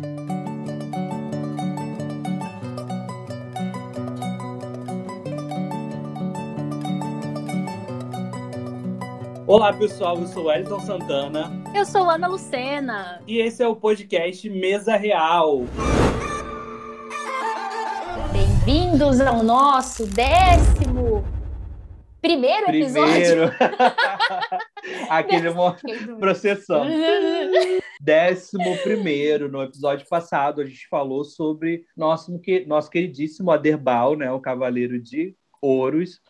Olá, pessoal. Eu sou Wellington Santana. Eu sou Ana Lucena. E esse é o podcast Mesa Real. Bem-vindos ao nosso décimo primeiro episódio. Primeiro. Aquele processão. Décimo primeiro. No episódio passado, a gente falou sobre nosso, nosso queridíssimo Aderbal, né? O Cavaleiro de Ouros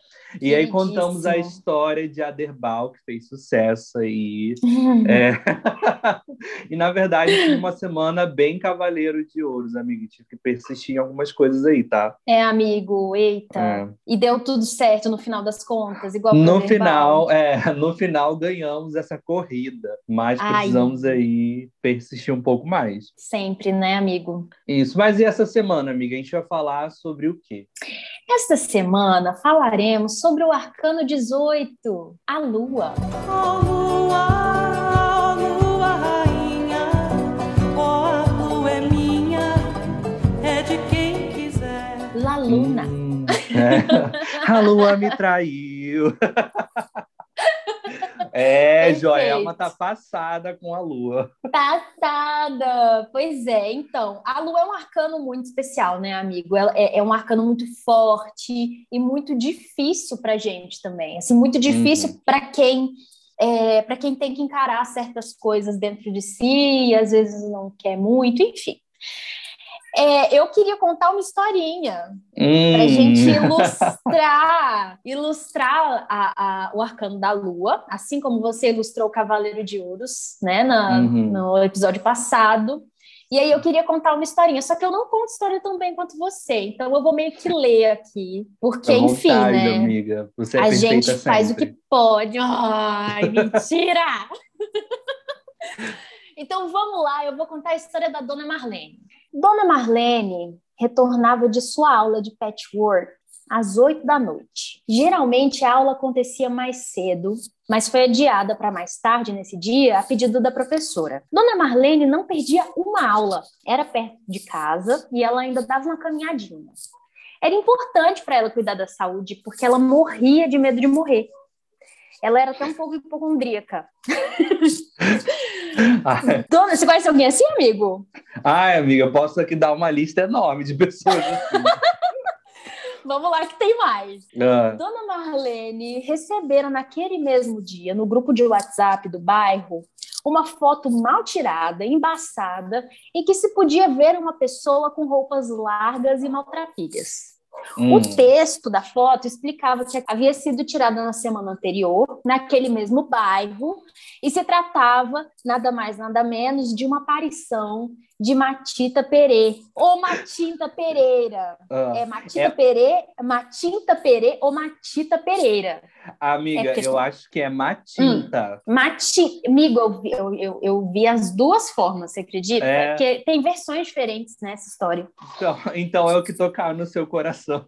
e aí contamos a história de Aderbal, que fez sucesso aí. é... e, na verdade, foi uma semana bem cavaleiro de ouros, amigo. Tive que persistir em algumas coisas aí, tá? É, amigo, eita. É. E deu tudo certo no final das contas, igual No final, é, no final ganhamos essa corrida, mas Ai. precisamos aí persistir um pouco mais. Sempre, né, amigo? Isso. Mas e essa semana, amiga? A gente vai falar sobre o quê? Esta semana falaremos sobre o arcano 18, a lua. Oh, lua, lua rainha, oh, a lua é minha, é de quem quiser. La luna. Hum, é. a lua me traiu. É, Perfeito. Joelma tá passada com a lua. Passada! Pois é, então, a lua é um arcano muito especial, né, amigo? É, é um arcano muito forte e muito difícil pra gente também. Assim, muito difícil uhum. para quem é, para quem tem que encarar certas coisas dentro de si, e às vezes não quer muito, enfim. É, eu queria contar uma historinha hum. para a gente ilustrar, ilustrar a, a, o arcano da lua, assim como você ilustrou o Cavaleiro de Ouros, né, na, uhum. no episódio passado. E aí eu queria contar uma historinha, só que eu não conto história tão bem quanto você, então eu vou meio que ler aqui, porque vontade, enfim, né? Amiga. Você é a gente faz o que pode. Ai, mentira! então vamos lá, eu vou contar a história da Dona Marlene. Dona Marlene retornava de sua aula de patchwork às oito da noite. Geralmente a aula acontecia mais cedo, mas foi adiada para mais tarde nesse dia a pedido da professora. Dona Marlene não perdia uma aula, era perto de casa e ela ainda dava uma caminhadinha. Era importante para ela cuidar da saúde porque ela morria de medo de morrer. Ela era até um pouco hipocondríaca. Dona, você conhece alguém assim, amigo? Ai, amiga, eu posso aqui dar uma lista enorme de pessoas assim. Vamos lá que tem mais. Ah. Dona Marlene receberam naquele mesmo dia, no grupo de WhatsApp do bairro, uma foto mal tirada, embaçada, em que se podia ver uma pessoa com roupas largas e maltrapilhas. Hum. O texto da foto explicava que havia sido tirada na semana anterior, naquele mesmo bairro, e se tratava nada mais, nada menos de uma aparição de Matita Perê, ou Matinta Pereira. Ah, é Matita é... Perê, Matinta Perê ou Matita Pereira. Amiga, é eu acho que é Matinta. Hum, mati... Amigo, eu vi, eu, eu, eu vi as duas formas, você acredita? É... Porque tem versões diferentes nessa história. Então, então é o que tocar no seu coração.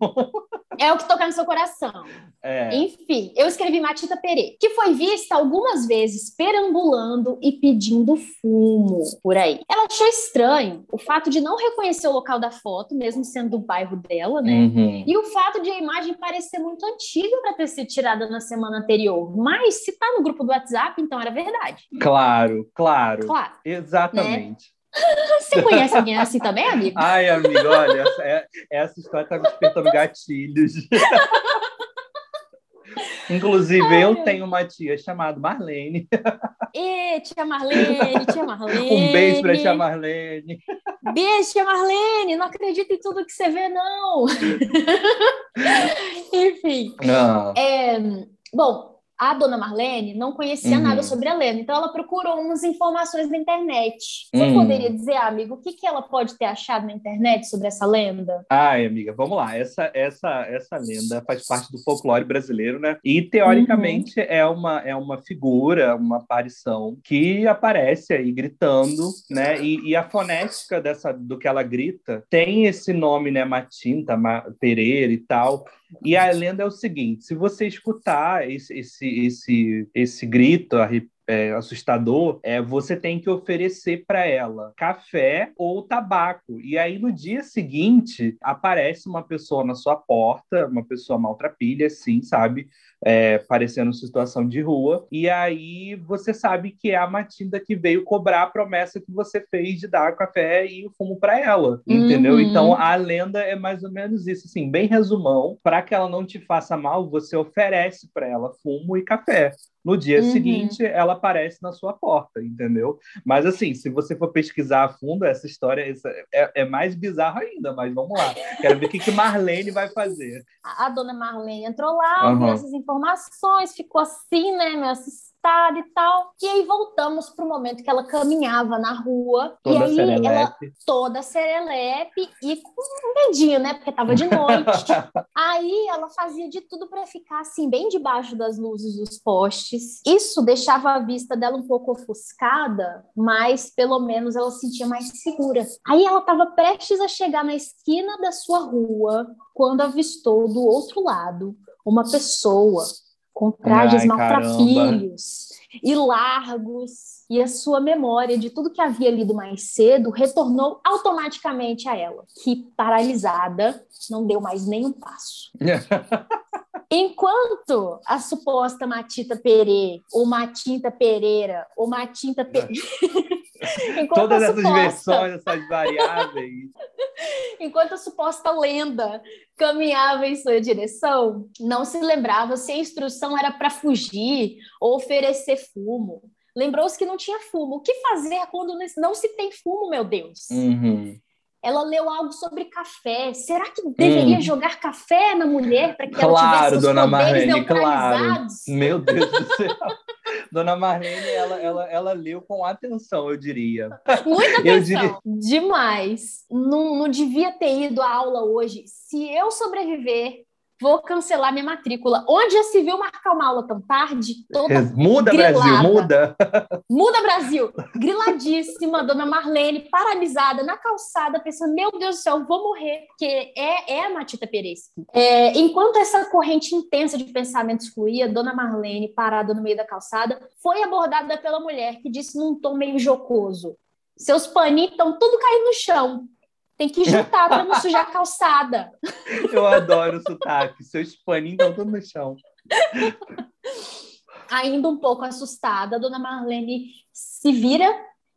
É o que tocar no seu coração. É. Enfim, eu escrevi Matita Perê, que foi vista algumas vezes perambulando e pedindo fumo por aí. Ela achou estranho o fato de não reconhecer o local da foto, mesmo sendo do bairro dela, né? Uhum. E o fato de a imagem parecer muito antiga para ter sido tirada na semana anterior. Mas se tá no grupo do WhatsApp, então era verdade. Claro, claro. Claro. Exatamente. Né? Você conhece alguém assim também, amigo? Ai, amigo, olha, essa, é, essa história tá me despertando gatilhos. Inclusive, Ai, eu tenho uma tia chamada Marlene. E tia Marlene, tia Marlene. Um beijo pra tia Marlene. Beijo, tia Marlene. Não acredito em tudo que você vê, não. Enfim. Não. É, bom, a dona Marlene não conhecia uhum. nada sobre a Lena, então ela procurou umas informações na internet. Você uhum. poderia dizer, amigo, o que, que ela pode ter achado na internet sobre essa lenda? Ai, amiga, vamos lá. Essa, essa, essa lenda faz parte do folclore brasileiro, né? E teoricamente uhum. é, uma, é uma figura, uma aparição que aparece aí gritando, né? E, e, a fonética dessa, do que ela grita tem esse nome, né? Matinta, Ma, Pereira e tal. E a lenda é o seguinte: se você escutar esse, esse, esse, esse grito é, assustador, é você tem que oferecer para ela café ou tabaco. E aí no dia seguinte aparece uma pessoa na sua porta, uma pessoa maltrapilha, assim, sabe? É, parecendo situação de rua, e aí você sabe que é a Matilda que veio cobrar a promessa que você fez de dar café e o fumo para ela, entendeu? Uhum. Então a lenda é mais ou menos isso, assim, bem resumão, para que ela não te faça mal, você oferece para ela fumo e café. No dia Uhum. seguinte, ela aparece na sua porta, entendeu? Mas, assim, se você for pesquisar a fundo, essa história essa é, é mais bizarra ainda, mas vamos lá. Quero ver o que, que Marlene vai fazer. A, a dona Marlene entrou lá, viu essas informações, ficou assim, né, meio assustada e tal. E aí voltamos pro momento que ela caminhava na rua. Toda e aí ela serelepe. toda serelepe e com um medinho, né? Porque tava de noite. Aí ela fazia de tudo para ficar assim, bem debaixo das luzes dos postes. Isso deixava a vista dela um pouco ofuscada, mas pelo menos ela se sentia mais segura. Aí ela estava prestes a chegar na esquina da sua rua quando avistou do outro lado uma pessoa com trajes Ai, maltrapilhos e largos, e a sua memória de tudo que havia lido mais cedo retornou automaticamente a ela, que paralisada não deu mais nenhum passo. Enquanto a suposta Matita Perê, ou Matinta Pereira, ou Matinta Pe... Enquanto Todas essas suposta- versões, essas variáveis. Enquanto a suposta lenda caminhava em sua direção, não se lembrava se a instrução era para fugir ou oferecer fumo. Lembrou-se que não tinha fumo. O que fazer quando não se tem fumo, meu Deus? Uhum. Ela leu algo sobre café. Será que deveria Hum. jogar café na mulher para que ela Claro, tivesse os dona poderes Marlene, claro. Meu Deus do céu. Dona Marlene, ela, ela, ela leu com atenção, eu diria. Muita atenção. Demais. Não, não devia ter ido à aula hoje. Se eu sobreviver, vou cancelar minha matrícula. Onde já se viu marcar uma aula tão tarde? Toda Muda, grilada. Brasil, muda. Muda Brasil! Griladíssima, dona Marlene, paralisada na calçada, pensando: meu Deus do céu, vou morrer, porque é, é a Matita Pereschi. É, enquanto essa corrente intensa de pensamentos fluía, dona Marlene, parada no meio da calçada, foi abordada pela mulher que disse num tom meio jocoso: seus paninhos estão tudo caindo no chão. Tem que juntar para não sujar a calçada. Eu adoro sotaque. Seus paninhos estão tudo no chão. Ainda um pouco assustada, a dona Marlene se vira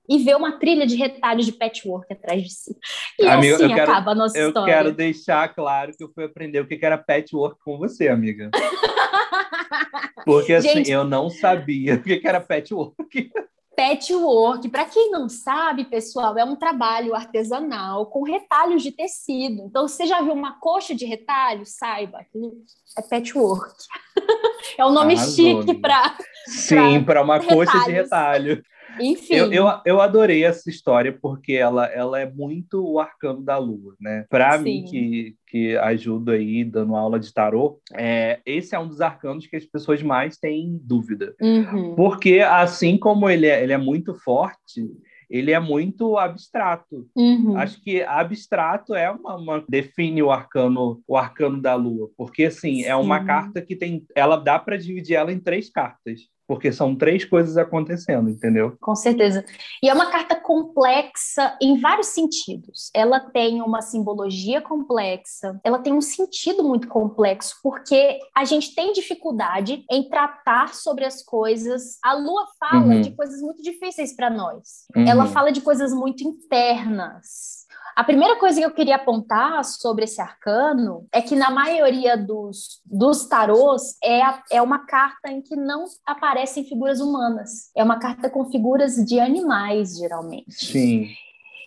e vê uma trilha de retalhos de patchwork atrás de si. E Amigo, assim eu quero- acaba a nossa Eu história. quero deixar claro que eu fui aprender o que era patchwork com você, amiga. Porque assim, Gente- eu não sabia o que que era patchwork. Patchwork, para quem não sabe, pessoal, é um trabalho artesanal com retalhos de tecido. Então, você já viu uma coxa de retalho? Saiba, aquilo é patchwork. é um nome Arrasou, chique para. Sim, para uma coxa de retalhos. retalho. Enfim. Eu, eu, eu adorei essa história porque ela, ela é muito o arcano da lua, né? Para Sim. mim, que, que ajudo aí dando aula de tarô, é, esse é um dos arcanos que as pessoas mais têm dúvida. Uhum. Porque, assim como ele é, ele é muito forte, ele é muito abstrato. Uhum. Acho que abstrato é uma, uma- define o arcano o arcano da lua, porque assim é uma Sim. carta que tem, ela dá para dividir ela em três cartas, porque são três coisas acontecendo, entendeu? Com certeza. E é uma carta complexa em vários sentidos. Ela tem uma simbologia complexa, ela tem um sentido muito complexo, porque a gente tem dificuldade em tratar sobre as coisas. A lua fala Uhum. de coisas muito difíceis para nós. Uhum. Ela fala de coisas muito internas. A primeira coisa que eu queria apontar sobre esse arcano é que na maioria dos, dos tarôs é, a- é uma carta em que não aparecem figuras humanas. É uma carta com figuras de animais, geralmente. Sim.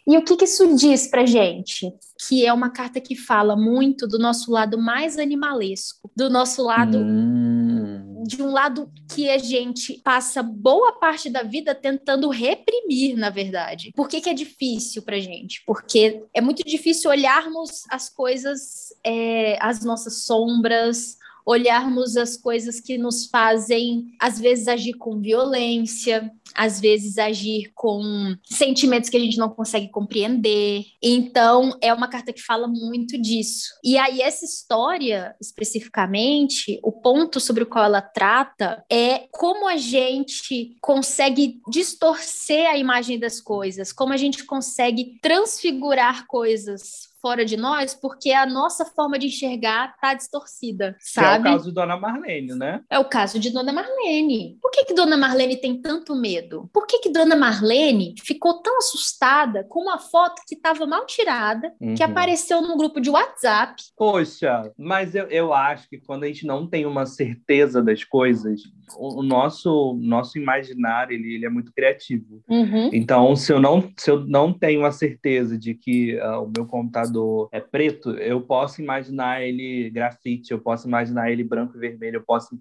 E o que, que isso diz pra gente? Que é uma carta que fala muito do nosso lado mais animalesco, do nosso lado Hum. de um lado que a gente passa boa parte da vida tentando reprimir, na verdade. Por que, que é difícil pra gente? Porque é muito difícil olharmos as coisas, é, as nossas sombras, olharmos as coisas que nos fazem, às vezes, agir com violência. às vezes agir com sentimentos que a gente não consegue compreender. Então, é uma carta que fala muito disso. E aí, essa história, especificamente, o ponto sobre o qual ela trata é como a gente consegue distorcer a imagem das coisas, como a gente consegue transfigurar coisas fora de nós porque a nossa forma de enxergar tá distorcida, sabe? Que é o caso de Dona Marlene, né? É o caso de Dona Marlene. Por que que Dona Marlene tem tanto medo? Por que que Dona Marlene ficou tão assustada com uma foto que estava mal tirada, uhum. que apareceu no grupo de WhatsApp? Poxa, mas eu, eu acho que quando a gente não tem uma certeza das coisas, o, o nosso nosso imaginário ele, ele é muito criativo. Uhum. Então, se eu não se eu não tenho a certeza de que uh, o meu computador é preto, eu posso imaginar ele grafite, eu posso imaginar ele branco e vermelho, eu posso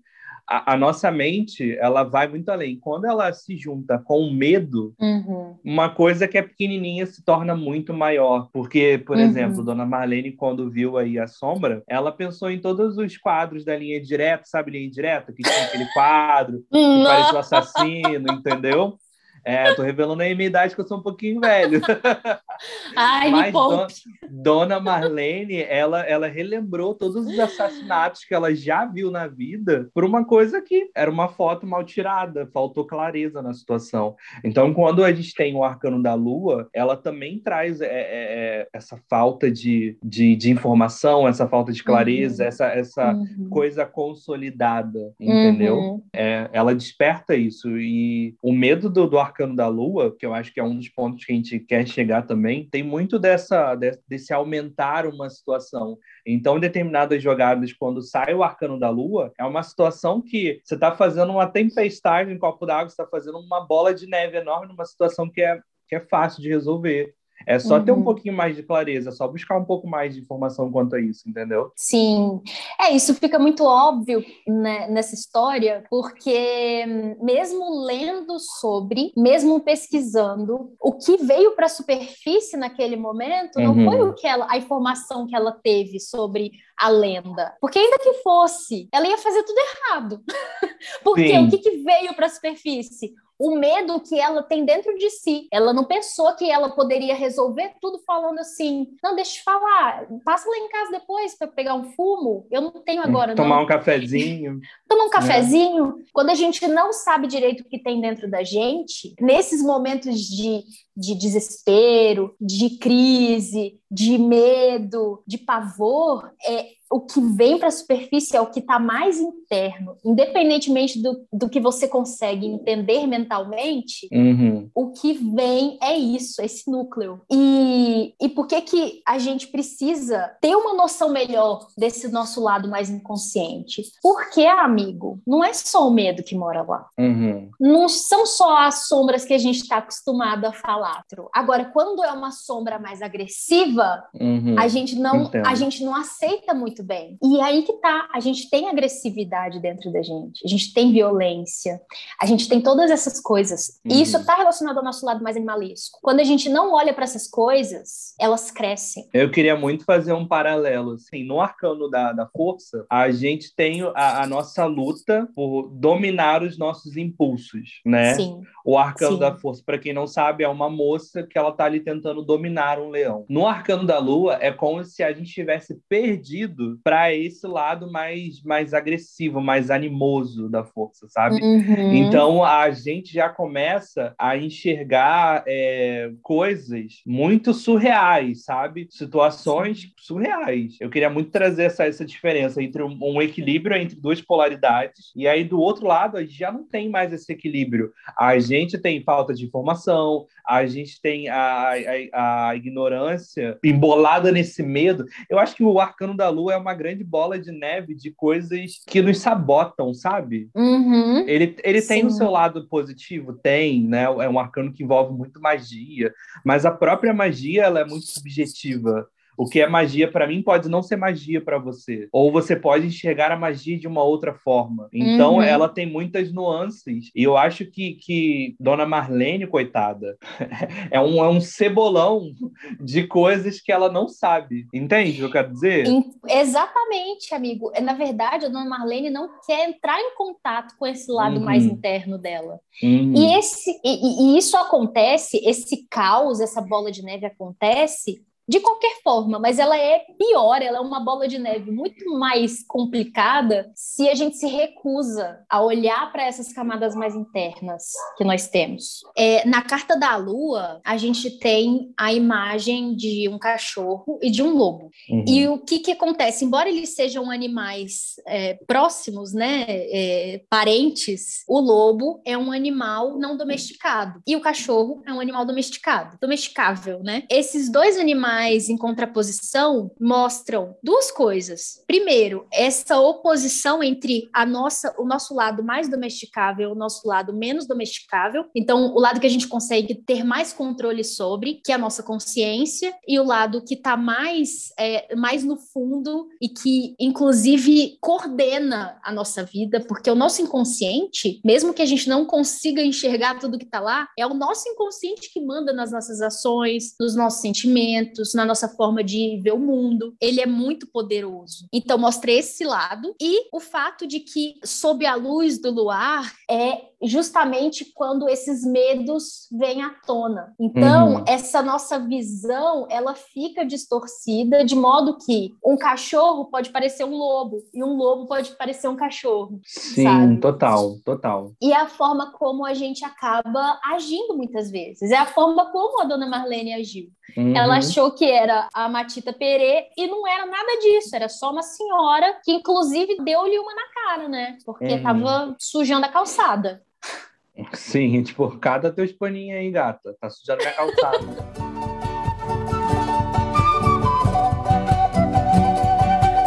a, a, nossa mente ela vai muito além. Quando ela se junta com o medo, uhum. uma coisa que é pequenininha se torna muito maior. Porque, por uhum. exemplo, Dona Marlene, quando viu aí a sombra, ela pensou em todos os quadros da linha direta, sabe linha direta? Que tinha aquele quadro que parecia o assassino, entendeu? É, tô revelando aí a minha idade, que eu sou um pouquinho velho. Ai, Mas me Dona, Dona Marlene, ela, ela relembrou todos os assassinatos que ela já viu na vida por uma coisa que era uma foto mal tirada, faltou clareza na situação. Então, quando a gente tem o Arcano da Lua, ela também traz é, é, é essa falta de, de, de, informação, essa falta de clareza, uhum. essa, essa uhum. coisa consolidada, entendeu? Uhum. É, ela desperta isso. E o medo do, do Arcano Arcano da Lua, que eu acho que é um dos pontos que a gente quer chegar também, tem muito dessa desse aumentar uma situação. Então, determinadas jogadas, quando sai o Arcano da Lua, é uma situação que você está fazendo uma tempestade em copo d'água, você está fazendo uma bola de neve enorme numa situação que é, que é fácil de resolver. É só uhum. ter um uhum. pouquinho mais de clareza, só buscar um pouco mais de informação quanto a isso, entendeu? Sim. É, isso fica muito óbvio né, nessa história, porque mesmo lendo sobre, mesmo pesquisando, o que veio para a superfície naquele momento não uhum. foi o que ela, a informação que ela teve sobre a lenda. Porque ainda que fosse, ela ia fazer tudo errado. porque Sim. o que, que veio para a superfície? o medo que ela tem dentro de si. Ela não pensou que ela poderia resolver tudo falando assim: não, deixa eu falar, passa lá em casa depois para pegar um fumo. Eu não tenho hum, agora. Tomar não. um cafezinho. Tomar um cafezinho. É. Quando a gente não sabe direito o que tem dentro da gente, nesses momentos de, de desespero, de crise, de medo, de pavor, é, o que vem para a superfície é o que está mais interno, independentemente do, do que você consegue entender mentalmente, uhum. o que vem é isso, esse núcleo. E, e por que que a gente precisa ter uma noção melhor desse nosso lado mais inconsciente? Porque, amigo, não é só o medo que mora lá. Uhum. Não são só as sombras que a gente está acostumado a falar. Agora, quando é uma sombra mais agressiva, uhum. a gente não a gente não aceita muito bem. E aí que tá, a gente tem agressividade dentro da gente, a gente tem violência, a gente tem todas essas coisas. Uhum. E isso está relacionado ao nosso lado mais animalesco. Quando a gente não olha para essas coisas, elas crescem. Eu queria muito fazer um paralelo, assim, no arcano da, da força, a gente tem a, a nossa luta por dominar os nossos impulsos, né? Sim. O arcano Sim. da força, para quem não sabe, é uma moça que ela tá ali tentando dominar um leão. No arcano da lua, é como se a gente tivesse perdido para esse lado mais, mais agressivo, mais animoso da força, sabe? Uhum. Então a gente já começa a enxergar é, coisas muito surreais, sabe? Situações surreais. Eu queria muito trazer essa, essa diferença entre um, um equilíbrio entre duas polaridades, e aí do outro lado a gente já não tem mais esse equilíbrio. A gente tem falta de informação, a gente tem a, a, a ignorância embolada nesse medo. Eu acho que o arcano da lua é uma grande bola de neve de coisas que nos sabotam, sabe? Uhum. Ele, ele tem o seu lado positivo, tem, né? É um arcano que envolve muito magia, mas a própria magia ela é muito subjetiva. O que é magia para mim pode não ser magia para você. Ou você pode enxergar a magia de uma outra forma. Então, uhum. ela tem muitas nuances. E eu acho que, que Dona Marlene, coitada, é um, é um cebolão de coisas que ela não sabe. Entende o que eu quero dizer? Exatamente, amigo. Na verdade, a Dona Marlene não quer entrar em contato com esse lado uhum. mais interno dela. Uhum. E, esse, e, e isso acontece, esse caos, essa bola de neve acontece de qualquer forma, mas ela é pior, ela é uma bola de neve muito mais complicada se a gente se recusa a olhar para essas camadas mais internas que nós temos. É, na carta da lua, a gente tem a imagem de um cachorro e de um lobo. Uhum. E o que, que acontece? Embora eles sejam animais é, próximos, né, é, parentes, o lobo é um animal não domesticado e o cachorro é um animal domesticado, domesticável, né? Esses dois animais mais em contraposição mostram duas coisas. Primeiro, essa oposição entre a nossa, o nosso lado mais domesticável o nosso lado menos domesticável. Então, o lado que a gente consegue ter mais controle sobre, que é a nossa consciência, e o lado que está mais, é, mais no fundo e que, inclusive, coordena a nossa vida, porque o nosso inconsciente, mesmo que a gente não consiga enxergar tudo que está lá, é o nosso inconsciente que manda nas nossas ações, nos nossos sentimentos na nossa forma de ver o mundo. Ele é muito poderoso. Então, mostrei esse lado e o fato de que, sob a luz do luar, é justamente quando esses medos vêm à tona. Então, uhum. essa nossa visão, ela fica distorcida de modo que um cachorro pode parecer um lobo e um lobo pode parecer um cachorro. Sim, sabe? total, total. E é a forma como a gente acaba agindo muitas vezes. É a forma como a dona Marlene agiu. Uhum. Ela achou que era a Matita Perê e não era nada disso, era só uma senhora que inclusive deu-lhe uma na cara, né? Porque uhum. tava sujando a calçada. Sim, tipo, cada teus paninhos aí, gata. Tá sujando minha calçada.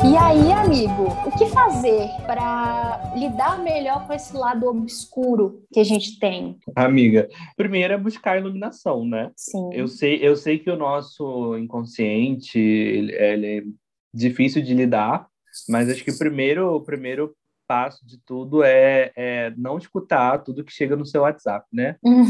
E aí, amigo, o que fazer para lidar melhor com esse lado obscuro que a gente tem? Amiga, primeiro é buscar iluminação, né? Sim. Eu sei, eu sei que o nosso inconsciente ele, ele é difícil de lidar, mas acho que o primeiro, o primeiro passo de tudo é, é, não escutar tudo que chega no seu WhatsApp, né? Uhum.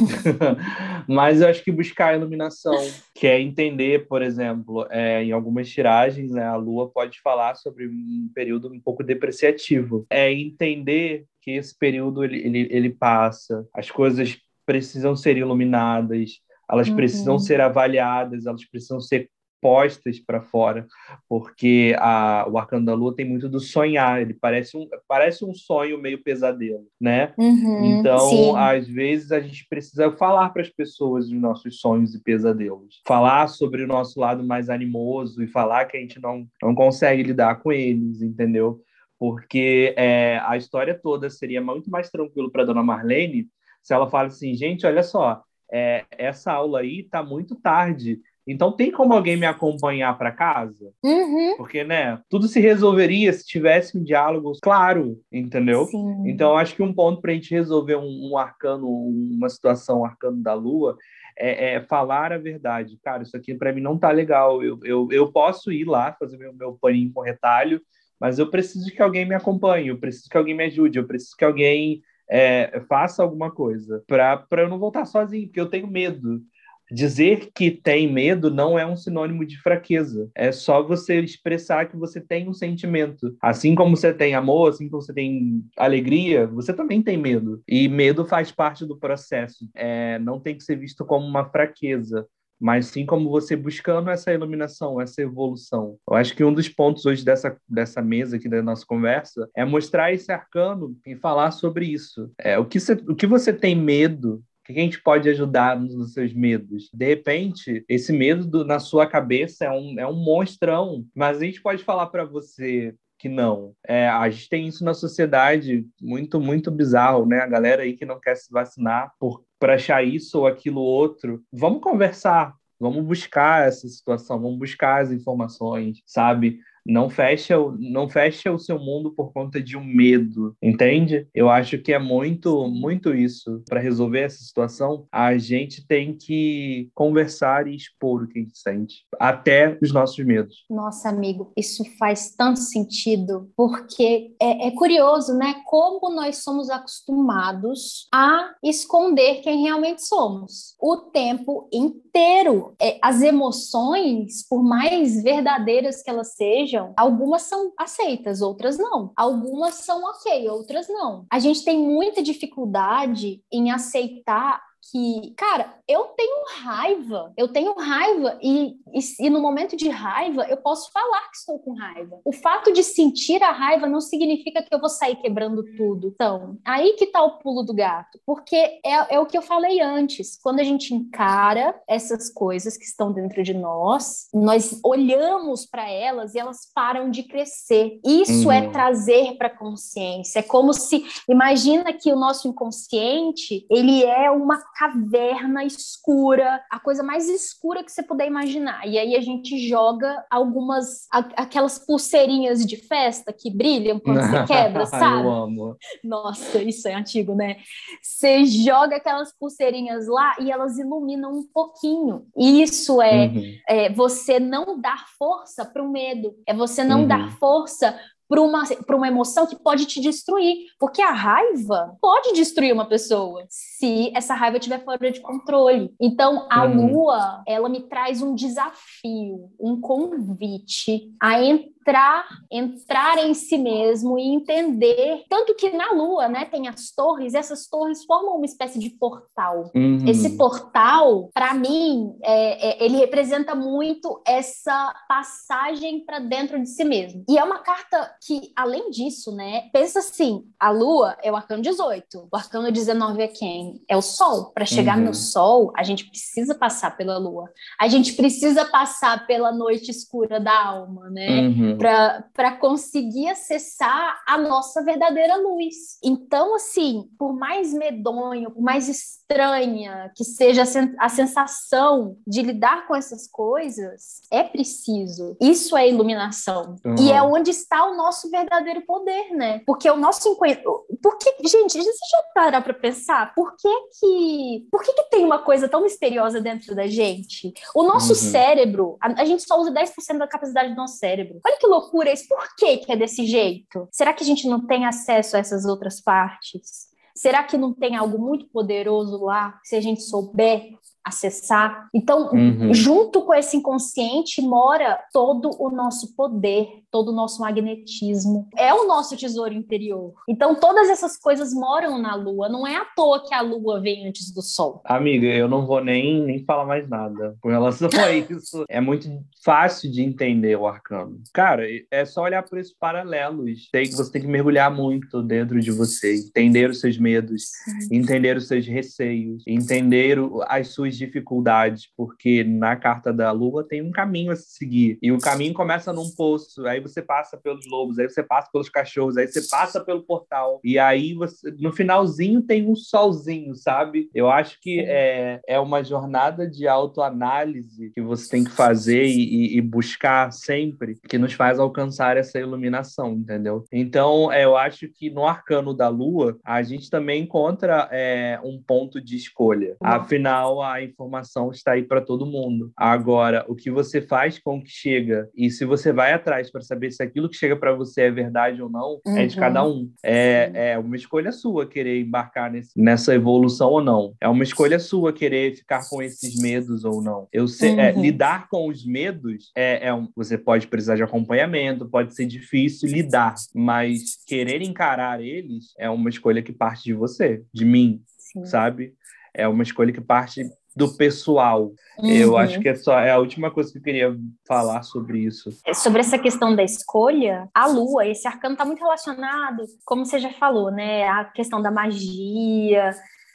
Mas eu acho que buscar a iluminação, que é entender, por exemplo, é, em algumas tiragens, né, a Lua pode falar sobre um período um pouco depreciativo. É entender que esse período ele, ele, ele passa, as coisas precisam ser iluminadas, elas uhum. precisam ser avaliadas, elas precisam ser postas para fora, porque a, o Arcano da Lua tem muito do sonhar, ele parece um, parece um sonho meio pesadelo, né? Uhum, então, sim. às vezes, a gente precisa falar para as pessoas dos nossos sonhos e pesadelos, falar sobre o nosso lado mais animoso e falar que a gente não, não consegue lidar com eles, entendeu? Porque é, a história toda seria muito mais tranquilo para Dona Marlene se ela fala assim, gente, olha só, é, essa aula aí tá muito tarde, então, tem como alguém me acompanhar para casa? Uhum. Porque, né, tudo se resolveria se tivesse um diálogo claro, entendeu? Sim. Então, acho que um ponto para a gente resolver um, um, arcano, uma situação arcano da lua, é, é, falar a verdade. Cara, isso aqui para mim não tá legal. Eu, eu, eu posso ir lá fazer meu, meu paninho com retalho, mas eu preciso que alguém me acompanhe, eu preciso que alguém me ajude, eu preciso que alguém é, faça alguma coisa para eu não voltar sozinho, porque eu tenho medo. Dizer que tem medo não é um sinônimo de fraqueza. É só você expressar que você tem um sentimento. Assim como você tem amor, assim como você tem alegria, você também tem medo. E medo faz parte do processo. É, não tem que ser visto como uma fraqueza mas sim como você buscando essa iluminação, essa evolução. Eu acho que um dos pontos hoje dessa, dessa mesa aqui da nossa conversa é mostrar esse arcano e falar sobre isso. É, o, que o que você tem medo que a gente pode ajudar nos seus medos? De repente, esse medo do, na sua cabeça é um, é um monstrão, mas a gente pode falar para você que não. É, a gente tem isso na sociedade muito, muito bizarro, né? A galera aí que não quer se vacinar por para achar isso ou aquilo outro. Vamos conversar, vamos buscar essa situação, vamos buscar as informações, sabe? Não fecha, não fecha o seu mundo por conta de um medo, entende? Eu acho que é muito, muito isso. Para resolver essa situação, a gente tem que conversar e expor o que a gente sente, até os nossos medos. Nossa, amigo, isso faz tanto sentido, porque é, é curioso, né? Como nós somos acostumados a esconder quem realmente somos o tempo inteiro. É, as emoções, por mais verdadeiras que elas sejam, algumas são aceitas, outras não. Algumas são ok, outras não. A gente tem muita dificuldade em aceitar que, cara, eu tenho raiva, eu tenho raiva e, e, e, no momento de raiva eu posso falar que estou com raiva. O fato de sentir a raiva não significa que eu vou sair quebrando tudo. Então, aí que tá o pulo do gato, porque é, é o que eu falei antes. Quando a gente encara essas coisas que estão dentro de nós, nós olhamos para elas e elas param de crescer. Isso é uhum. é trazer para consciência. É como se, imagina que o nosso inconsciente ele é uma caverna escura, a coisa mais escura que você puder imaginar. E aí a gente joga algumas a, aquelas pulseirinhas de festa que brilham quando você quebra, sabe? Eu amo. Nossa, isso é antigo, né? Você joga aquelas pulseirinhas lá e elas iluminam um pouquinho. Isso é, uhum. é você não dar força para o medo, é você não uhum. dar força para uma, uma emoção que pode te destruir. Porque a raiva pode destruir uma pessoa se essa raiva estiver fora de controle. Então, a uhum. lua, ela me traz um desafio, um convite a entrar entrar, entrar em si mesmo e entender. Tanto que na Lua, né, tem as torres, essas torres formam uma espécie de portal. Uhum. Esse portal, para mim, é, é, ele representa muito essa passagem para dentro de si mesmo. E é uma carta que, além disso, né, pensa assim: a Lua é o arcano 18, o arcano 19 é quem? É o Sol. Para chegar uhum. no Sol, a gente precisa passar pela Lua. A gente precisa passar pela noite escura da alma, né? Uhum para conseguir acessar a nossa verdadeira luz. Então, assim, por mais medonho, por mais estranha que seja a sensação de lidar com essas coisas, é preciso. Isso é iluminação. Uhum. E é onde está o nosso verdadeiro poder, né? Porque o nosso encontro. Por que, gente, você já parou para pensar por que que, por que que tem uma coisa tão misteriosa dentro da gente? O nosso uhum. cérebro, a, a, gente só usa 10% da capacidade do nosso cérebro. Olha que loucura isso. Por que que é desse jeito? Será que a gente não tem acesso a essas outras partes? Será que não tem algo muito poderoso lá, se a gente souber acessar? Então, uhum. junto com esse inconsciente mora todo o nosso poder, todo o nosso magnetismo. É o nosso tesouro interior. Então, todas essas coisas moram na Lua. Não é à toa que a Lua vem antes do Sol. Amiga, eu não vou nem, nem falar mais nada com relação a isso. é muito fácil de entender o arcano. Cara, é só olhar por esses paralelos. Tem, você tem que mergulhar muito dentro de você, entender os seus medos, entender os seus receios, entender as suas dificuldades, porque na carta da Lua tem um caminho a seguir. E o caminho começa num poço, aí você passa pelos lobos, aí você passa pelos cachorros, aí você passa pelo portal. E aí você, no finalzinho tem um solzinho, sabe? Eu acho que é, é uma jornada de autoanálise que você tem que fazer e, e, buscar sempre, que nos faz alcançar essa iluminação, entendeu? Então, é, eu acho que no arcano da lua, a gente também encontra é, um ponto de escolha. Afinal, a informação está aí para todo mundo. Agora, o que você faz com que chega e se você vai atrás para saber se aquilo que chega para você é verdade ou não, uhum. é de cada uhum. um. É, é uma escolha sua querer embarcar nesse, nessa evolução ou não. É uma escolha sua querer ficar com esses medos ou não. Eu sei, é, uhum. é, lidar com os medos é, é um, você pode precisar de acompanhamento, pode ser difícil lidar, mas querer encarar eles é uma escolha que parte de você, de mim, Sim. sabe? É uma escolha que parte do pessoal. Uhum. Eu acho que é só é a última coisa que eu queria falar sobre isso. É, sobre essa questão da escolha, a lua, esse arcano está muito relacionado, como você já falou, né? A questão da magia,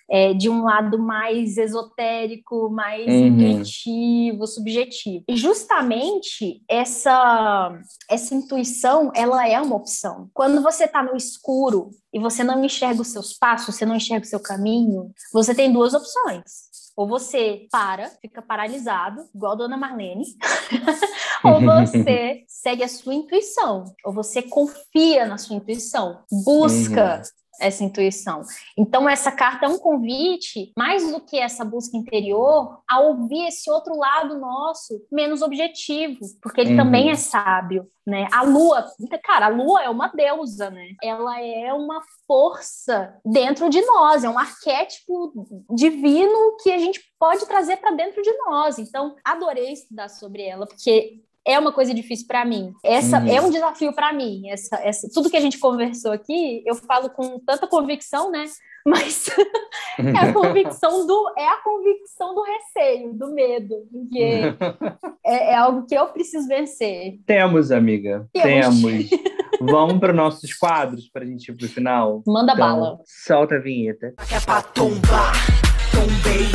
é, de um lado mais esotérico, mais uhum. intuitivo, subjetivo. E justamente essa essa intuição, ela é uma opção. Quando você está no escuro e você não enxerga os seus passos, você não enxerga o seu caminho, você tem duas opções Ou você para, fica paralisado, igual a dona Marlene, ou você segue a sua intuição, ou você confia na sua intuição, busca. Uhum essa intuição. Então, essa carta é um convite, mais do que essa busca interior, a ouvir esse outro lado nosso, menos objetivo, porque ele uhum. também é sábio, né? A lua, cara, a lua é uma deusa, né? Ela é uma força dentro de nós, é um arquétipo divino que a gente pode trazer para dentro de nós. Então, adorei estudar sobre ela, porque é uma coisa difícil para mim. Essa uhum. é um desafio para mim. Essa, essa, tudo que a gente conversou aqui, eu falo com tanta convicção, né? Mas é a convicção do é a convicção do receio, do medo, porque é, é algo que eu preciso vencer. Temos, amiga. Temos. Temos. Vamos para os nossos quadros para a gente ir para o final. Manda então, bala. Solta a vinheta. É para tombar, tombei.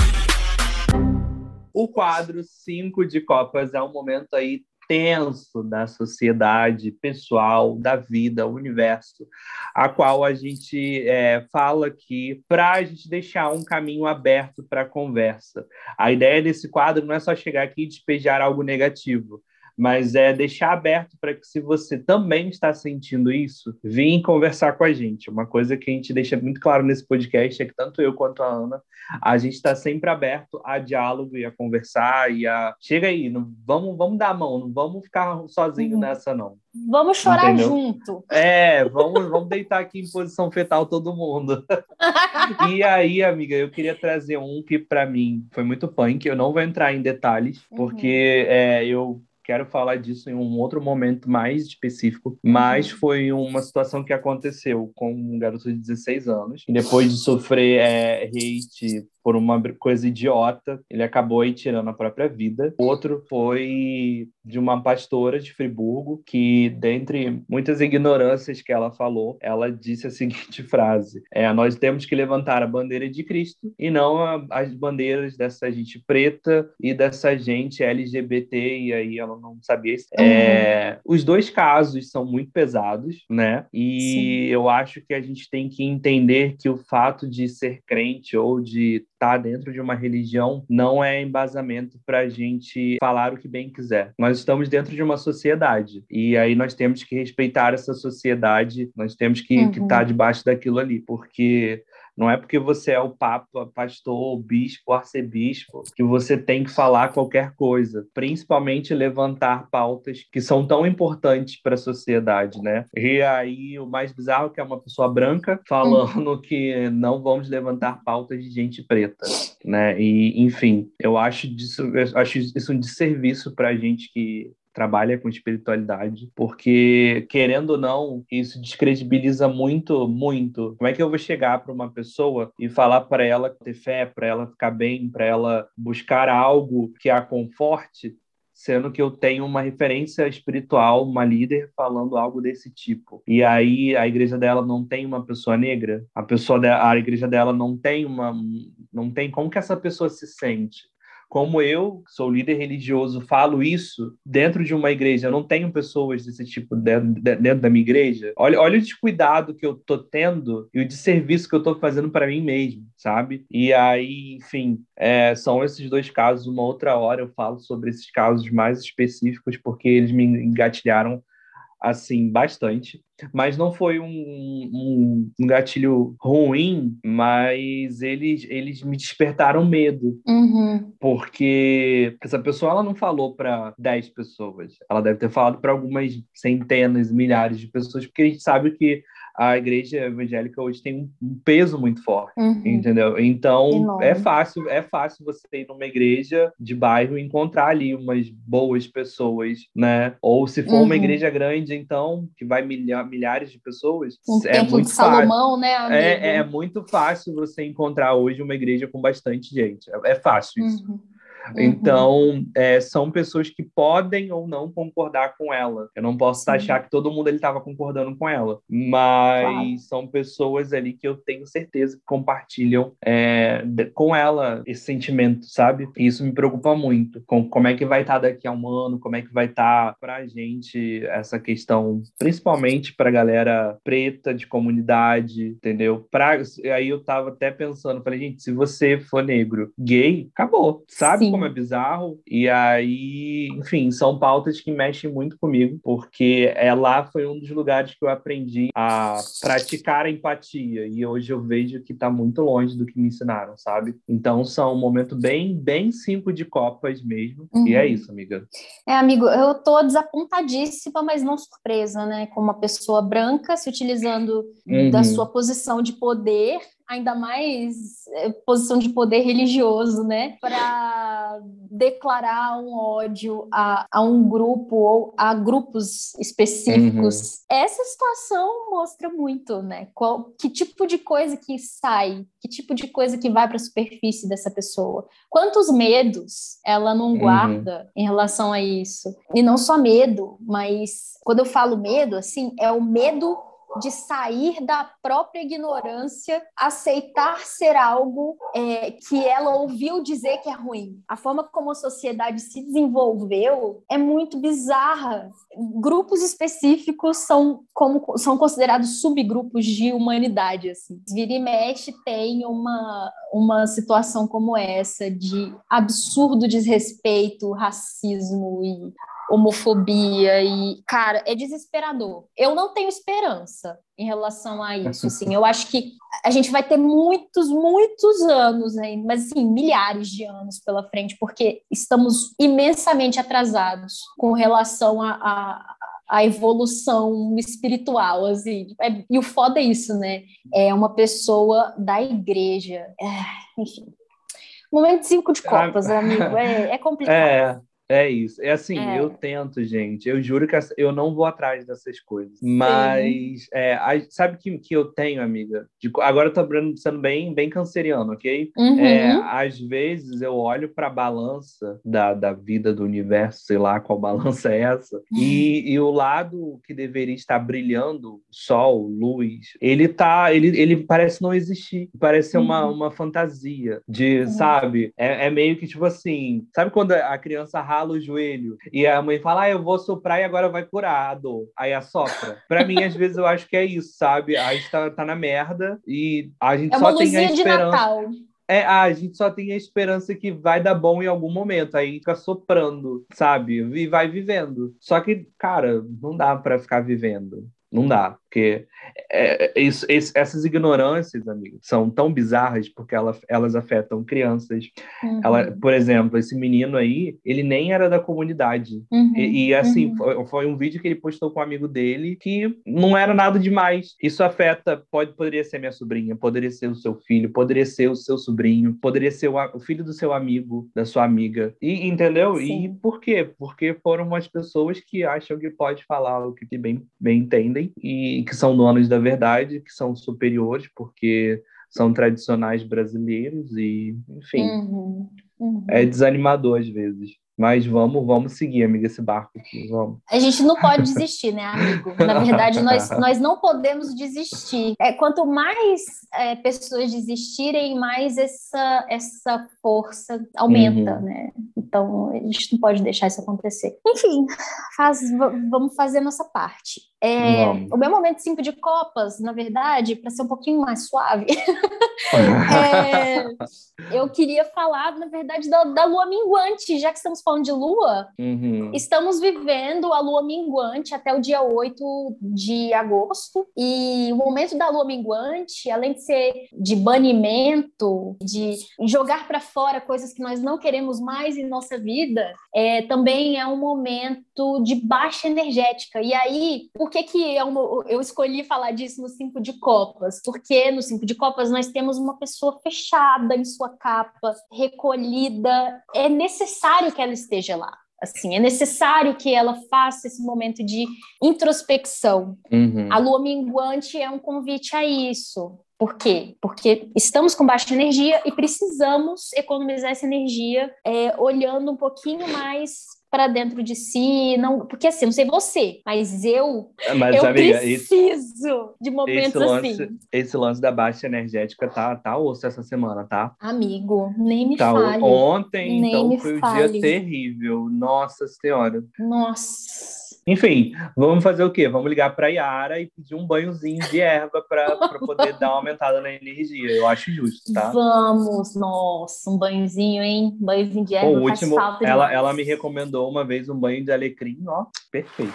O quadro 5 de Copas é um momento aí tenso da sociedade pessoal, da vida, universo, a qual a gente é, fala aqui para a gente deixar um caminho aberto para a conversa. A ideia desse quadro não é só chegar aqui e despejar algo negativo, mas é deixar aberto para que, se você também está sentindo isso, vim conversar com a gente. Uma coisa que a gente deixa muito claro nesse podcast é que tanto eu quanto a Ana, a gente está sempre aberto a diálogo e a conversar e a chega aí, não vamos vamos dar a mão, não vamos ficar sozinho uhum. nessa não. Vamos chorar Entendeu? junto. É, vamos vamos deitar aqui em posição fetal todo mundo. e aí, amiga, eu queria trazer um que para mim foi muito punk. Eu não vou entrar em detalhes porque uhum. é, eu quero falar disso em um outro momento mais específico, mas uhum. foi uma situação que aconteceu com um garoto de 16 anos, e depois de sofrer é, hate por uma coisa idiota, ele acabou aí tirando a própria vida. Outro foi de uma pastora de Friburgo, que, dentre muitas ignorâncias que ela falou, ela disse a seguinte frase: é, Nós temos que levantar a bandeira de Cristo e não a, as bandeiras dessa gente preta e dessa gente LGBT, e aí ela não sabia isso. Uhum. É, os dois casos são muito pesados, né? E Sim. eu acho que a gente tem que entender que o fato de ser crente ou de estar tá dentro de uma religião não é embasamento para a gente falar o que bem quiser. Nós estamos dentro de uma sociedade e aí nós temos que respeitar essa sociedade, nós temos que uhum. estar tá debaixo daquilo ali, porque não é porque você é o papa, pastor, bispo, arcebispo que você tem que falar qualquer coisa, principalmente levantar pautas que são tão importantes para a sociedade, né? E aí o mais bizarro é que é uma pessoa branca falando uhum. que não vamos levantar pautas de gente preta, né? E enfim, eu acho disso, eu acho isso um desserviço para a gente que trabalha com espiritualidade, porque, querendo ou não, isso descredibiliza muito, muito. Como é que eu vou chegar para uma pessoa e falar para ela ter fé, para ela ficar bem, para ela buscar algo que a conforte, sendo que eu tenho uma referência espiritual, uma líder falando algo desse tipo. E aí a igreja dela não tem uma pessoa negra, a pessoa de, a igreja dela não tem uma não tem como que essa pessoa se sente? Como eu, sou líder religioso, falo isso dentro de uma igreja, eu não tenho pessoas desse tipo dentro, dentro da minha igreja, olha, olha o descuidado que eu tô tendo e o desserviço que eu tô fazendo para mim mesmo, sabe? E aí, enfim, é, são esses dois casos. Uma outra hora eu falo sobre esses casos mais específicos, porque eles me engatilharam assim, bastante. Mas não foi um, um, um, gatilho ruim, mas eles, eles me despertaram medo. Uhum. Porque essa pessoa ela não falou para 10 pessoas. Ela deve ter falado para algumas centenas, milhares de pessoas, porque a gente sabe que a igreja evangélica hoje tem um peso muito forte, uhum. entendeu? Então Enorme. é fácil, é fácil você ir numa igreja de bairro e encontrar ali umas boas pessoas, né? Ou se for uhum. uma igreja grande, então que vai milha milhares de pessoas, um é muito Salomão, fácil. né? É, é, muito fácil você encontrar hoje uma igreja com bastante gente. É, é fácil isso. Uhum. Uhum. Então, é, são pessoas que podem ou não concordar com ela. Eu não posso Sim. achar que todo mundo estava concordando com ela, mas claro. são pessoas ali que eu tenho certeza que compartilham é, com ela esse sentimento, sabe? E isso me preocupa muito. Com como é que vai estar tá daqui a um ano, como é que vai estar tá para a gente essa questão, principalmente para a galera preta de comunidade, entendeu? Pra, aí eu tava até pensando, falei, gente, se você for negro, gay, acabou. Sabe Sim. Como é bizarro? E aí, enfim, são pautas que mexem muito comigo, porque é, lá foi um dos lugares que eu aprendi a praticar a empatia. E hoje eu vejo que está muito longe do que me ensinaram, sabe? Então são um momento bem, bem cinco de copas mesmo. Uhum. E é uhum. isso, amiga. É, amigo, eu tô desapontadíssima, mas não surpresa, né? Com uma pessoa branca se utilizando uhum. da sua posição de poder ainda mais é, posição de poder religioso, né, para declarar um ódio a, a, um grupo ou a grupos específicos. Uhum. Essa situação mostra muito, né, qual, que tipo de coisa que sai, que tipo de coisa que vai para a superfície dessa pessoa, quantos medos ela não uhum. guarda uhum. em relação a isso. E não só medo, mas quando eu falo medo, assim, é o medo de sair da própria ignorância, aceitar ser algo é, que ela ouviu dizer que é ruim. A forma como a sociedade se desenvolveu é muito bizarra. Grupos específicos são, como, são considerados subgrupos de humanidade. Assim. Vira e mexe tem uma, uma situação como essa de absurdo desrespeito, racismo e homofobia e, cara, é desesperador. Eu não tenho esperança em relação a isso, assim. Eu acho que a gente vai ter muitos, muitos anos, né? mas assim, milhares de anos pela frente, porque estamos imensamente atrasados com relação a, a a evolução espiritual, assim. É, e o foda é isso, né? É uma pessoa da igreja. É, enfim. Momento cinco de copas, ah, amigo. É, é complicado. É, é isso. É assim, é. eu tento, gente. Eu juro que eu não vou atrás dessas coisas. Mas, é, a, sabe que, que eu tenho, amiga? De, agora eu tô sendo bem, bem canceriano, ok? Uhum. É, às vezes eu olho para a balança da, da vida do universo, sei lá qual balança é essa, e, e o lado que deveria estar brilhando, sol, luz, ele tá, ele, ele parece não existir. Parece ser uma, uhum. uma fantasia de, uhum. sabe? É, é meio que tipo assim, sabe quando a criança rala o joelho e a mãe fala, ah, eu vou soprar e agora vai curar a dor. Aí assopra. Pra mim, às vezes, eu acho que é isso, sabe? A gente tá, tá na merda e a gente é só tem a esperança. É, a gente só tem a esperança que vai dar bom em algum momento, aí fica soprando, sabe? E vai vivendo. Só que, cara, não dá para ficar vivendo. Não dá, porque é, é, isso, essas ignorâncias, amigo, são tão bizarras porque ela, elas afetam crianças. Uhum. Ela, por exemplo, esse menino aí, ele nem era da comunidade. Uhum. E, e, assim, uhum. foi, foi, um vídeo que ele postou com um amigo dele que não era nada demais. Isso afeta, pode, poderia ser minha sobrinha, poderia ser o seu filho, poderia ser o seu sobrinho, poderia ser o, o filho do seu amigo, da sua amiga. E entendeu? Sim. E por quê? Porque foram umas pessoas que acham que pode falar o que bem, bem entendem entendem e que são donos da verdade, que são superiores, porque são tradicionais brasileiros e, enfim, uhum, uhum. é desanimador às vezes. Mas vamos, vamos seguir, amiga, esse barco aqui, vamos. A gente não pode desistir, né, amigo? Na verdade, nós, nós não podemos desistir. É, quanto mais é, pessoas desistirem, mais essa, essa força aumenta, uhum. né? Então, a gente não pode deixar isso acontecer. Enfim, faz, vamos fazer a nossa parte. É, o meu momento 5 de copas, na verdade, para ser um pouquinho mais suave, é, eu queria falar, na verdade, da, da, lua minguante, já que estamos falando de lua, uhum. estamos vivendo a lua minguante até o dia 8 de agosto, e o momento da lua minguante, além de ser de banimento, de jogar para fora coisas que nós não queremos mais em nossa vida, é, também é um momento de baixa energética. E aí, por que, que eu, eu escolhi falar disso no Cinco de Copas? Porque no Cinco de Copas nós temos uma pessoa fechada em sua capa, recolhida. É necessário que ela esteja lá. Assim, é necessário que ela faça esse momento de introspecção. Uhum. A lua minguante é um convite a isso Por quê? Porque estamos com baixa energia e precisamos economizar essa energia é, olhando um pouquinho mais para dentro de si, não, porque assim, não sei você, mas eu mas, eu amiga, preciso esse, de momentos esse lance, assim. Esse lance da baixa energética tá tá osso essa semana, tá? Amigo, nem me tá, fale. Ontem, nem então foi fale. um dia terrível. Nossa Senhora. Nossa. Enfim, vamos fazer o quê? Vamos ligar para Yara e pedir um banhozinho de erva para poder dar uma aumentada na energia. Eu acho justo, tá? Vamos, nossa, um banhozinho, hein? Banhozinho de erva. O último, ela, ela me recomendou uma vez um banho de alecrim, ó, perfeito.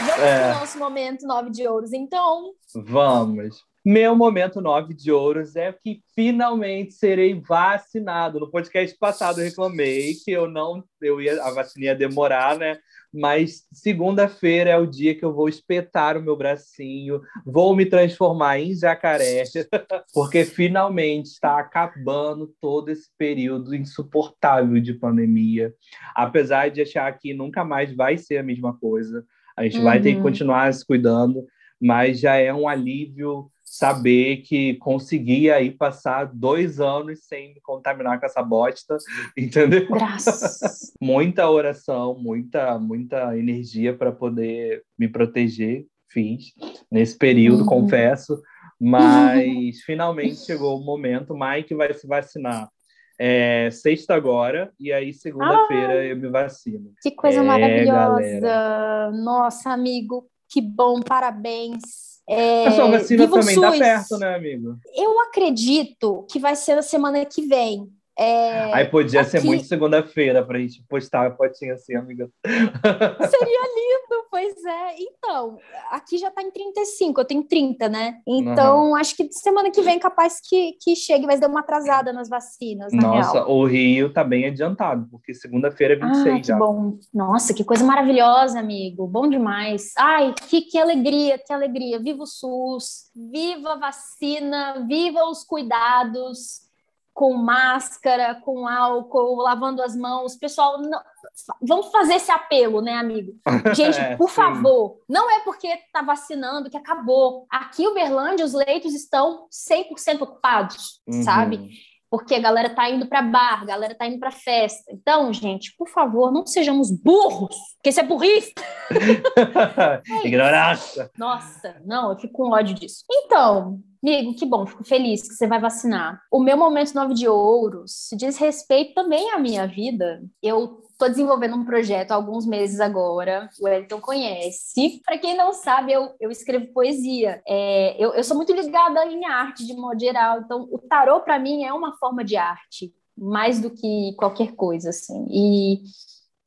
Vamos é. pro nosso momento nove de ouros, então. Vamos. Meu momento 9 de ouros é que finalmente serei vacinado. No podcast passado eu reclamei que eu não, eu ia, a vacina ia demorar, né? Mas segunda-feira é o dia que eu vou espetar o meu bracinho, vou me transformar em jacaré, porque finalmente está acabando todo esse período insuportável de pandemia. Apesar de achar que nunca mais vai ser a mesma coisa, a gente uhum. vai ter que uhum. continuar se cuidando, mas já é um alívio saber que consegui aí passar dois anos sem me contaminar com essa bosta, entendeu? Graças. muita oração, muita, muita energia para poder me proteger, fiz nesse período, uhum. confesso, mas finalmente chegou o momento, Mike vai se vacinar. É, sexta agora, e aí segunda-feira ah, eu me vacino. Que coisa é, maravilhosa! Galera. Nossa, amigo, que bom, parabéns é, a sua vacina também está perto, né, amigo? Eu acredito que vai ser na semana que vem. É, Aí podia aqui... ser muito segunda-feira para a gente postar a fotinha assim, amiga. Seria lindo, pois é. Então, aqui já está em 35, eu tenho 30, né? Então, uhum. acho que semana que vem capaz que, que chegue, vai dar uma atrasada nas vacinas, na Nossa, real. o Rio tá bem adiantado, porque segunda-feira é 26 ah, que já. bom. Nossa, que coisa maravilhosa, amigo. Bom demais. Ai, que, que alegria, que alegria. Viva o SUS, viva a vacina, viva os cuidados com máscara, com álcool, lavando as mãos. Pessoal, não, vamos fazer esse apelo, né, amigo? Gente, é, por sim. favor, não é porque está vacinando que acabou. Aqui em Uberlândia, os leitos estão 100% ocupados, uhum. sabe? Porque a galera tá indo para bar, a galera tá indo para festa. Então, gente, por favor, não sejamos burros, porque isso é burrice. é Ignorância. Nossa, não, eu fico com ódio disso. Então, Amigo, que bom, fico feliz que você vai vacinar. O meu momento 9 de ouros diz respeito também à minha vida. Eu estou desenvolvendo um projeto há alguns meses agora, o Elton conhece. Para quem não sabe, eu, eu escrevo poesia. É, eu, eu sou muito ligada em arte, de modo geral, então o tarô, para mim, é uma forma de arte, mais do que qualquer coisa, assim. E,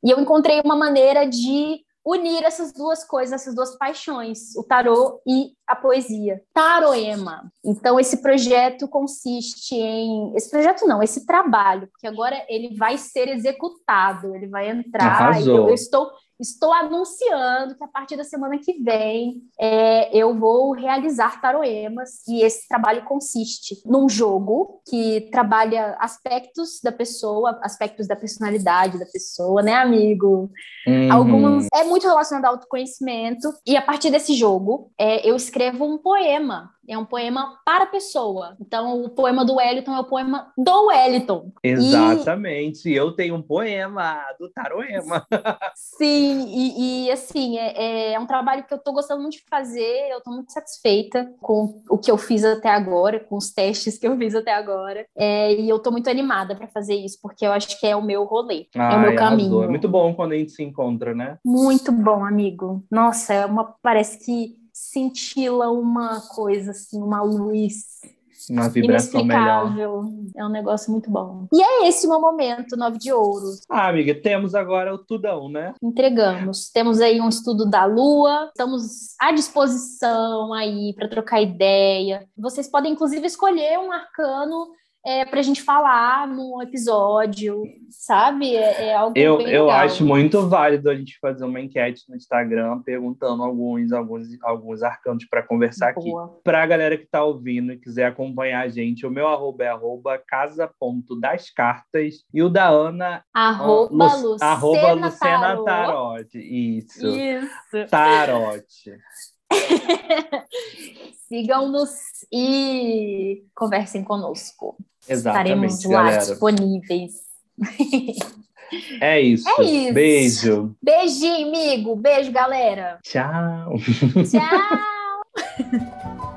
e eu encontrei uma maneira de unir essas duas coisas, essas duas paixões, o tarô e a poesia. Taroema. Então esse projeto consiste em, esse projeto não, esse trabalho, porque agora ele vai ser executado, ele vai entrar. Eu, eu, estou Estou anunciando que a partir da semana que vem é, eu vou realizar taroemas e esse trabalho consiste num jogo que trabalha aspectos da pessoa, aspectos da personalidade da pessoa, né, amigo? Uhum. Alguns é muito relacionado ao autoconhecimento e a partir desse jogo é, eu escrevo um poema é um poema para a pessoa. Então, o poema do Wellington é o poema do Wellington. Exatamente. E... Eu tenho um poema do Taroema. Sim, e, e assim, é, é, um trabalho que eu estou gostando muito de fazer, eu estou muito satisfeita com o que eu fiz até agora, com os testes que eu fiz até agora. É, e eu estou muito animada para fazer isso, porque eu acho que é o meu rolê, Ai, é o meu caminho. Arrasou. É muito bom quando a gente se encontra, né? Muito bom, amigo. Nossa, é uma, parece que cintila uma coisa, assim, uma luz uma vibração melhor. É um negócio muito bom. E é esse o meu momento, nove de ouros. Ah, amiga, temos agora o tudão, né? Entregamos. Temos aí um estudo da Lua, estamos à disposição aí para trocar ideia. Vocês podem, inclusive, escolher um arcano é, para a gente falar no episódio, sabe? É, é algo eu, eu acho muito válido a gente fazer uma enquete no Instagram perguntando alguns, alguns, alguns arcanos para conversar Boa. aqui. Para a galera que está ouvindo e quiser acompanhar a gente, o meu arroba é arroba casa.dascartas e o da Ana Arroba Lu- Lucena, arroba Lucena Tarot. Tarot. Isso. Isso. Tarot. Sigam-nos e conversem conosco. Exatamente, Estaremos lá galera. disponíveis. É isso. É isso. Beijo. Beijinho, amigo. Beijo, galera. Tchau. Tchau.